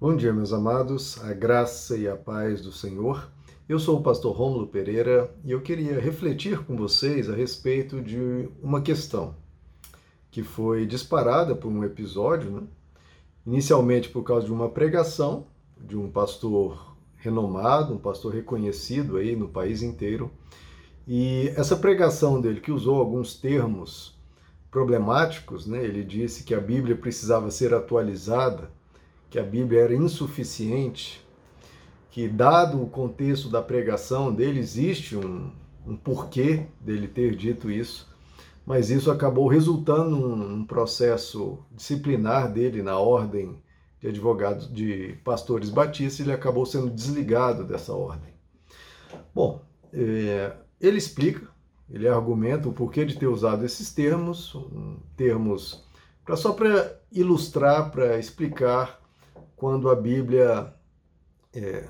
Bom dia, meus amados, a graça e a paz do Senhor. Eu sou o pastor Rômulo Pereira e eu queria refletir com vocês a respeito de uma questão que foi disparada por um episódio, né? inicialmente por causa de uma pregação de um pastor renomado, um pastor reconhecido aí no país inteiro. E essa pregação dele, que usou alguns termos problemáticos, né? ele disse que a Bíblia precisava ser atualizada que a Bíblia era insuficiente, que, dado o contexto da pregação dele, existe um, um porquê dele ter dito isso, mas isso acabou resultando num processo disciplinar dele na ordem de advogados, de pastores batistas, ele acabou sendo desligado dessa ordem. Bom, é, ele explica, ele argumenta o porquê de ter usado esses termos, um, termos pra, só para ilustrar, para explicar quando a Bíblia, é,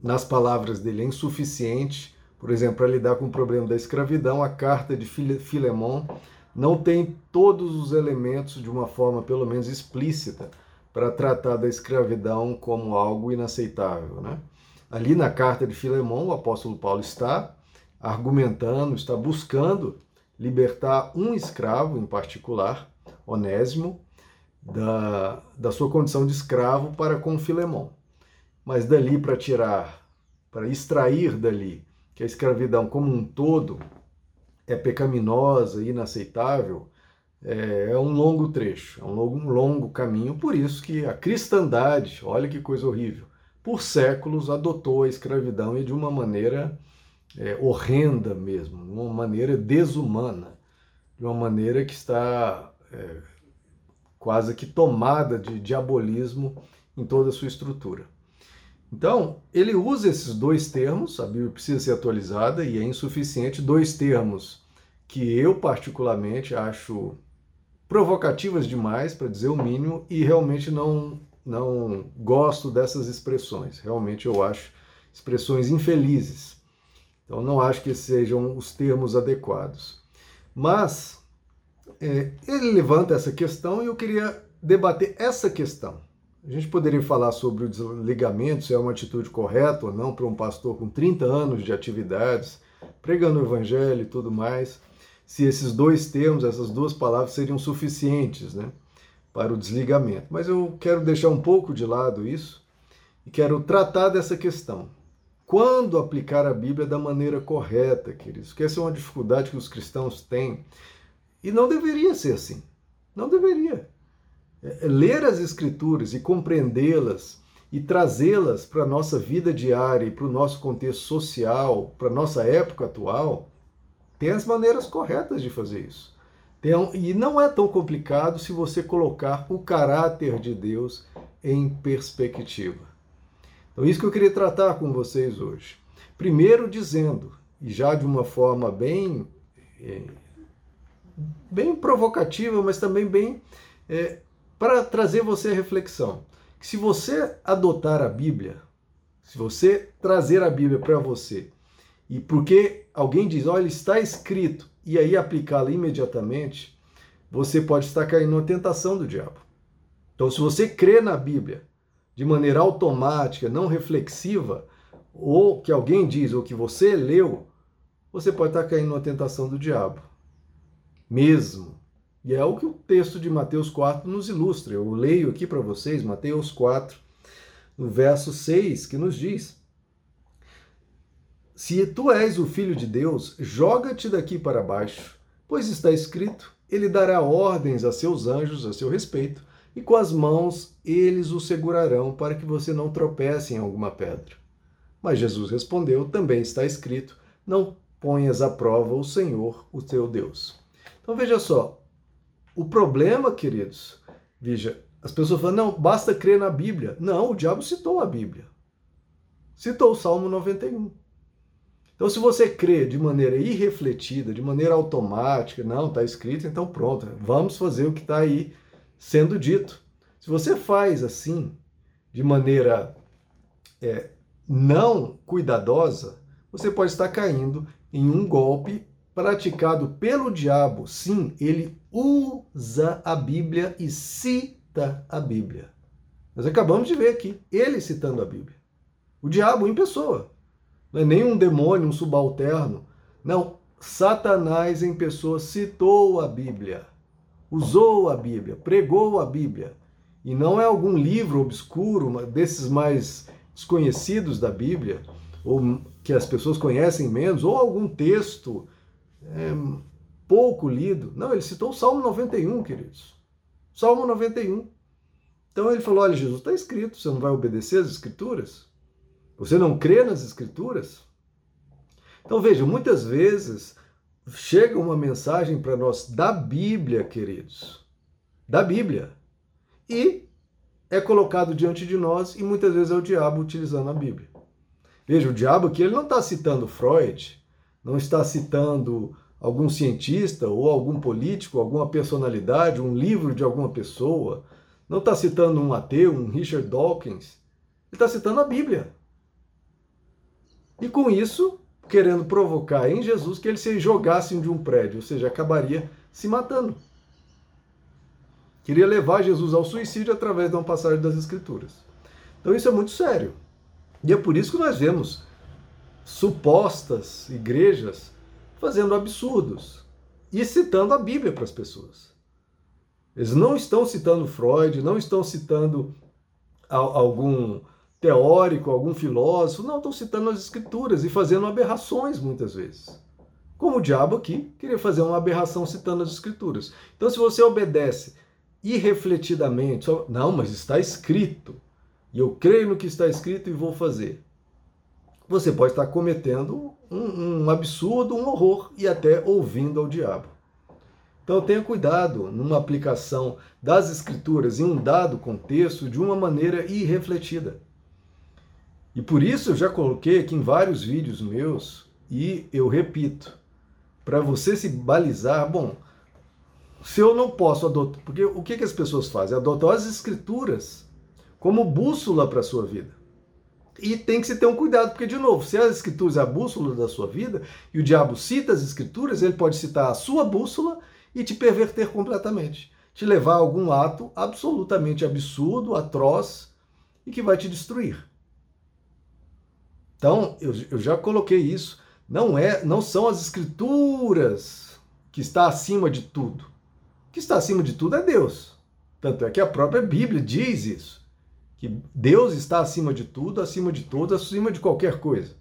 nas palavras dele, é insuficiente, por exemplo, para lidar com o problema da escravidão, a carta de Filemon não tem todos os elementos de uma forma, pelo menos explícita, para tratar da escravidão como algo inaceitável. Né? Ali na carta de Filemon, o apóstolo Paulo está argumentando, está buscando libertar um escravo em particular, Onésimo, da, da sua condição de escravo para com Filemão. Mas dali para tirar, para extrair dali que a escravidão como um todo é pecaminosa e inaceitável, é, é um longo trecho, é um longo, um longo caminho. Por isso que a cristandade, olha que coisa horrível, por séculos adotou a escravidão e de uma maneira é, horrenda mesmo, de uma maneira desumana, de uma maneira que está é, quase que tomada de diabolismo em toda a sua estrutura. Então, ele usa esses dois termos, a Bíblia precisa ser atualizada e é insuficiente, dois termos que eu particularmente acho provocativas demais, para dizer o mínimo, e realmente não, não gosto dessas expressões. Realmente eu acho expressões infelizes. Então, não acho que sejam os termos adequados. Mas é, ele levanta essa questão e eu queria debater essa questão. A gente poderia falar sobre o desligamento, se é uma atitude correta ou não para um pastor com 30 anos de atividades, pregando o evangelho e tudo mais, se esses dois termos, essas duas palavras seriam suficientes né, para o desligamento. Mas eu quero deixar um pouco de lado isso e quero tratar dessa questão. Quando aplicar a Bíblia da maneira correta, queridos? Porque essa é uma dificuldade que os cristãos têm e não deveria ser assim. Não deveria. É, é, ler as Escrituras e compreendê-las e trazê-las para a nossa vida diária e para o nosso contexto social, para a nossa época atual, tem as maneiras corretas de fazer isso. E não é tão complicado se você colocar o caráter de Deus em perspectiva. Então, isso que eu queria tratar com vocês hoje. Primeiro, dizendo, e já de uma forma bem é, bem provocativa, mas também bem é, para trazer você a reflexão. Que se você adotar a Bíblia, se você trazer a Bíblia para você, e porque alguém diz, olha, está escrito, e aí aplicá-la imediatamente, você pode estar caindo na tentação do diabo. Então, se você crê na Bíblia de maneira automática, não reflexiva, ou que alguém diz, ou que você leu, você pode estar caindo na tentação do diabo mesmo. E é o que o texto de Mateus 4 nos ilustra. Eu leio aqui para vocês, Mateus 4, no verso 6, que nos diz: Se tu és o filho de Deus, joga-te daqui para baixo, pois está escrito: Ele dará ordens a seus anjos a seu respeito, e com as mãos eles o segurarão para que você não tropece em alguma pedra. Mas Jesus respondeu: Também está escrito: Não ponhas à prova o Senhor, o teu Deus. Então veja só, o problema, queridos, veja, as pessoas falam, não, basta crer na Bíblia. Não, o diabo citou a Bíblia. Citou o Salmo 91. Então, se você crê de maneira irrefletida, de maneira automática, não, está escrito, então pronto, vamos fazer o que está aí sendo dito. Se você faz assim, de maneira é, não cuidadosa, você pode estar caindo em um golpe praticado pelo diabo, sim, ele usa a Bíblia e cita a Bíblia. Nós acabamos de ver aqui, ele citando a Bíblia. O diabo em pessoa. Não é nem um demônio, um subalterno. Não, Satanás em pessoa citou a Bíblia, usou a Bíblia, pregou a Bíblia. E não é algum livro obscuro, desses mais desconhecidos da Bíblia, ou que as pessoas conhecem menos, ou algum texto é, pouco lido. Não, ele citou o Salmo 91, queridos. Salmo 91. Então ele falou: olha, Jesus, está escrito, você não vai obedecer às Escrituras? Você não crê nas Escrituras? Então veja, muitas vezes chega uma mensagem para nós da Bíblia, queridos, da Bíblia, e é colocado diante de nós e muitas vezes é o diabo utilizando a Bíblia. Veja, o diabo aqui ele não está citando Freud, não está citando algum cientista ou algum político, alguma personalidade, um livro de alguma pessoa, não está citando um ateu, um Richard Dawkins, ele está citando a Bíblia. E com isso, querendo provocar em Jesus que ele se jogasse de um prédio, ou seja, acabaria se matando. Queria levar Jesus ao suicídio através de uma passagem das Escrituras. Então isso é muito sério. E é por isso que nós vemos supostas igrejas fazendo absurdos e citando a Bíblia para as pessoas. Eles não estão citando Freud, não estão citando algum teórico, algum filósofo, não, estão citando as escrituras e fazendo aberrações muitas vezes. Como o diabo aqui queria fazer uma aberração citando as escrituras. Então, se você obedece irrefletidamente, só, não, mas está escrito, e eu creio no que está escrito e vou fazer, você pode estar cometendo um, um absurdo, um horror e até ouvindo ao diabo. Então tenha cuidado numa aplicação das escrituras em um dado contexto de uma maneira irrefletida. E por isso eu já coloquei aqui em vários vídeos meus e eu repito, para você se balizar, bom, se eu não posso adotar, porque o que, que as pessoas fazem? Adotam as escrituras como bússola para a sua vida. E tem que se ter um cuidado, porque, de novo, se as escrituras é a bússola da sua vida, e o diabo cita as escrituras, ele pode citar a sua bússola e te perverter completamente. Te levar a algum ato absolutamente absurdo, atroz e que vai te destruir. Então, eu, eu já coloquei isso. Não é, não são as escrituras que está acima de tudo. O que está acima de tudo é Deus. Tanto é que a própria Bíblia diz isso que Deus está acima de tudo, acima de todos, acima de qualquer coisa.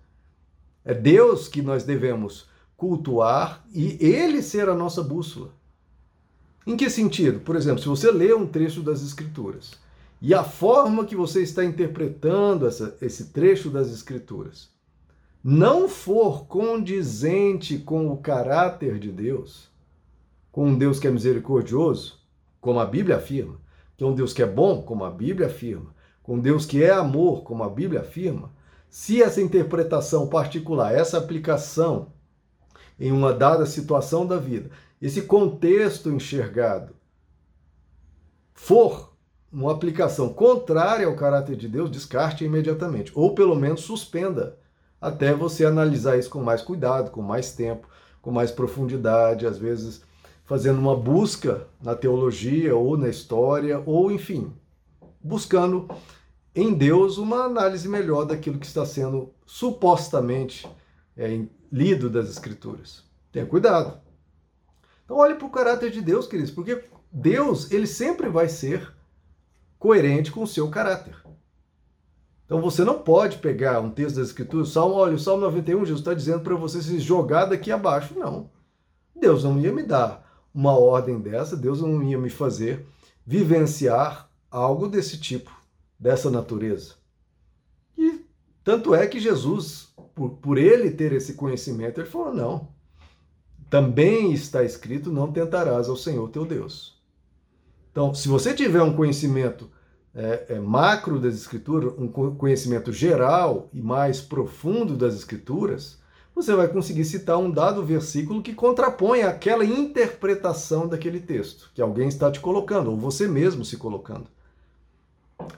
É Deus que nós devemos cultuar e ele ser a nossa bússola. Em que sentido? Por exemplo, se você lê um trecho das Escrituras e a forma que você está interpretando essa, esse trecho das Escrituras não for condizente com o caráter de Deus, com um Deus que é misericordioso, como a Bíblia afirma, que é um Deus que é bom, como a Bíblia afirma, com Deus que é amor, como a Bíblia afirma, se essa interpretação particular, essa aplicação em uma dada situação da vida, esse contexto enxergado for uma aplicação contrária ao caráter de Deus, descarte imediatamente, ou pelo menos suspenda, até você analisar isso com mais cuidado, com mais tempo, com mais profundidade, às vezes fazendo uma busca na teologia ou na história, ou enfim, buscando em Deus uma análise melhor daquilo que está sendo supostamente é, lido das Escrituras. Tenha cuidado. Então olhe para o caráter de Deus, queridos, porque Deus ele sempre vai ser coerente com o seu caráter. Então você não pode pegar um texto das Escrituras, Salmo, olha, o Salmo 91, Jesus está dizendo para você se jogar daqui abaixo. Não. Deus não ia me dar uma ordem dessa, Deus não ia me fazer vivenciar algo desse tipo dessa natureza. E tanto é que Jesus, por, por ele ter esse conhecimento, ele falou: não, também está escrito: não tentarás ao Senhor teu Deus. Então, se você tiver um conhecimento é, é, macro das Escrituras, um conhecimento geral e mais profundo das Escrituras, você vai conseguir citar um dado versículo que contrapõe aquela interpretação daquele texto que alguém está te colocando, ou você mesmo se colocando.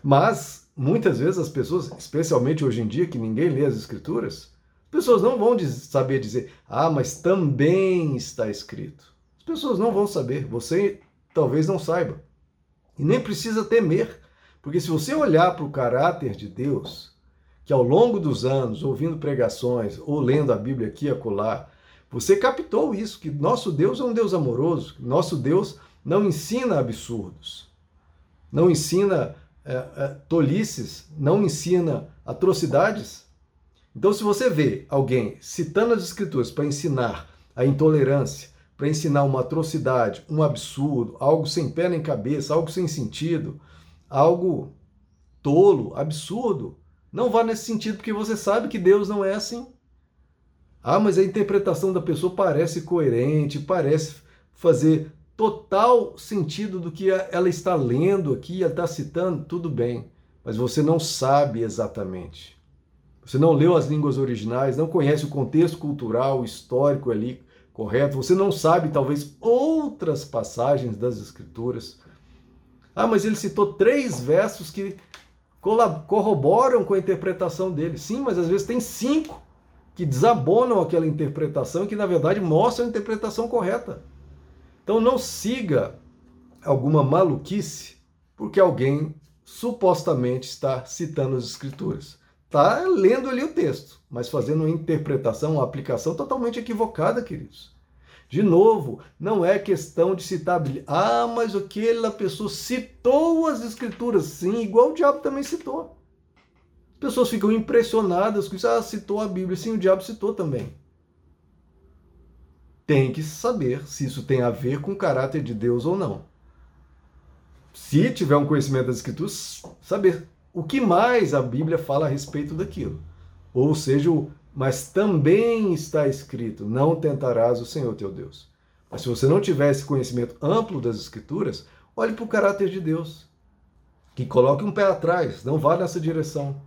Mas, muitas vezes, as pessoas, especialmente hoje em dia, que ninguém lê as escrituras, as pessoas não vão saber dizer, ah, mas também está escrito. As pessoas não vão saber, você talvez não saiba. E nem precisa temer, Porque se você olhar para o caráter de Deus, que ao longo dos anos, ouvindo pregações ou lendo a Bíblia aqui e acolá, você captou isso, que nosso Deus é um Deus amoroso, nosso Deus não ensina absurdos, não ensina é, é, tolices, não ensina atrocidades. Então, se você vê alguém citando as Escrituras para ensinar a intolerância, para ensinar uma atrocidade, um absurdo, algo sem pé nem cabeça, algo sem sentido, algo tolo, absurdo, não vá nesse sentido, porque você sabe que Deus não é assim. Ah, mas a interpretação da pessoa parece coerente, parece fazer total sentido do que ela está lendo aqui, ela está citando, tudo bem, mas você não sabe exatamente. Você não leu as línguas originais, não conhece o contexto cultural, histórico ali correto, você não sabe talvez outras passagens das Escrituras. Ah, mas ele citou três versos que corroboram com a interpretação dele. Sim, mas às vezes tem cinco que desabonam aquela interpretação que na verdade mostram a interpretação correta. Então não siga alguma maluquice porque alguém supostamente está citando as escrituras. Está lendo ali o texto, mas fazendo uma interpretação, uma aplicação totalmente equivocada, queridos. De novo, não é questão de citar a Bíblia. Ah, mas aquela pessoa citou as escrituras. Sim, igual o diabo também citou. As pessoas ficam impressionadas com isso. Ah, citou a Bíblia. Sim, o diabo citou também. Tem que saber se isso tem a ver com o caráter de Deus ou não. Se tiver um conhecimento das escrituras, saber o que mais a Bíblia fala a respeito daquilo. Ou seja, mas também está escrito: não tentarás o Senhor teu Deus. Mas se você não tiver esse conhecimento amplo das Escrituras, olhe para o caráter de Deus, que coloque um pé atrás, não vá nessa direção.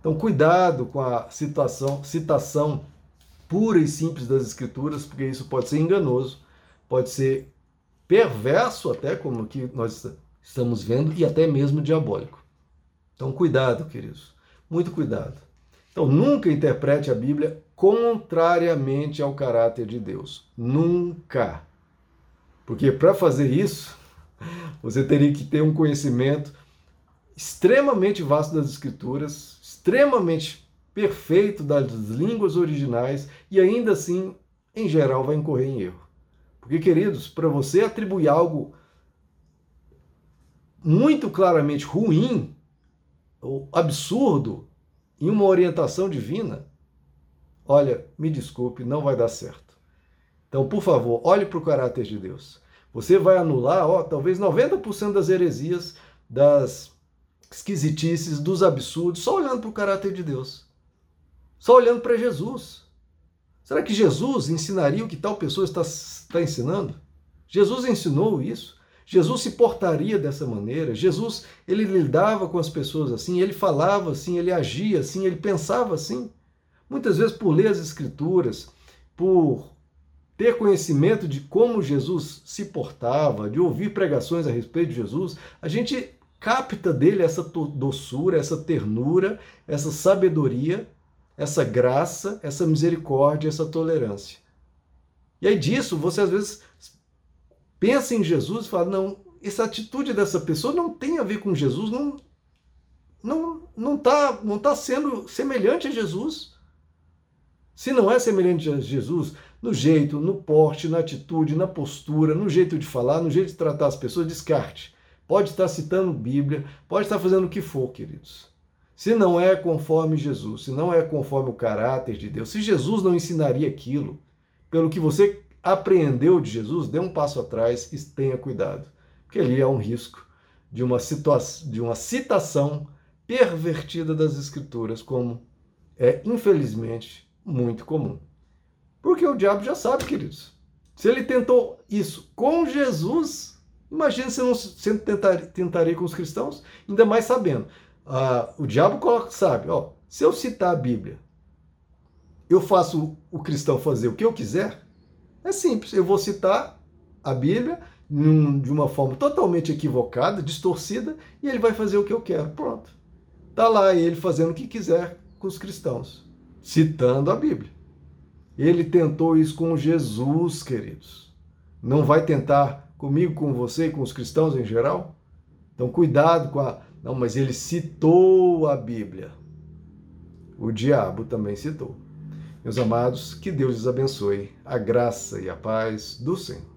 Então, cuidado com a citação, citação pura e simples das Escrituras, porque isso pode ser enganoso, pode ser perverso, até como que nós estamos vendo, e até mesmo diabólico. Então, cuidado, queridos, muito cuidado. Então, nunca interprete a Bíblia contrariamente ao caráter de Deus. Nunca. Porque para fazer isso, você teria que ter um conhecimento extremamente vasto das Escrituras, extremamente perfeito das línguas originais e ainda assim, em geral, vai incorrer em erro. Porque, queridos, para você atribuir algo muito claramente ruim ou absurdo em uma orientação divina, olha, me desculpe, não vai dar certo. Então, por favor, olhe para o caráter de Deus. Você vai anular, ó, talvez 90% das heresias, das esquisitices, dos absurdos, só olhando para o caráter de Deus. Só olhando para Jesus. Será que Jesus ensinaria o que tal pessoa está, está ensinando? Jesus ensinou isso? Jesus se portaria dessa maneira. Jesus, ele lidava com as pessoas assim, ele falava assim, ele agia assim, ele pensava assim. Muitas vezes por ler as escrituras, por ter conhecimento de como Jesus se portava, de ouvir pregações a respeito de Jesus, a gente capta dele essa doçura, essa ternura, essa sabedoria, essa graça, essa misericórdia, essa tolerância. E aí disso, você às vezes pensa em Jesus e fala: não, essa atitude dessa pessoa não tem a ver com Jesus, não não não está não tá sendo semelhante a Jesus. Se não é semelhante a Jesus, no jeito, no porte, na atitude, na postura, no jeito de falar, no jeito de tratar as pessoas, descarte. Pode estar citando Bíblia, pode estar fazendo o que for, queridos. Se não é conforme Jesus, se não é conforme o caráter de Deus, se Jesus não ensinaria aquilo, pelo que você apreendeu de Jesus, dê um passo atrás e tenha cuidado, porque ali há um risco de uma, situação, de uma citação pervertida das Escrituras, como é, infelizmente, muito comum. Porque o diabo já sabe, queridos. Se ele tentou isso com Jesus, imagine se não se tentar, tentaria com os cristãos, ainda mais sabendo. Ah, o diabo coloca, sabe, ó, se eu citar a Bíblia, eu faço o cristão fazer o que eu quiser, é simples, eu vou citar a Bíblia de uma forma totalmente equivocada, distorcida, e ele vai fazer o que eu quero. Pronto. Está lá ele fazendo o que quiser com os cristãos, citando a Bíblia. Ele tentou isso com Jesus, queridos. Não vai tentar comigo, com você e com os cristãos em geral? Então, cuidado com a Não, mas ele citou a Bíblia. O diabo também citou. Meus amados, que Deus lhes abençoe, a graça e a paz do Senhor.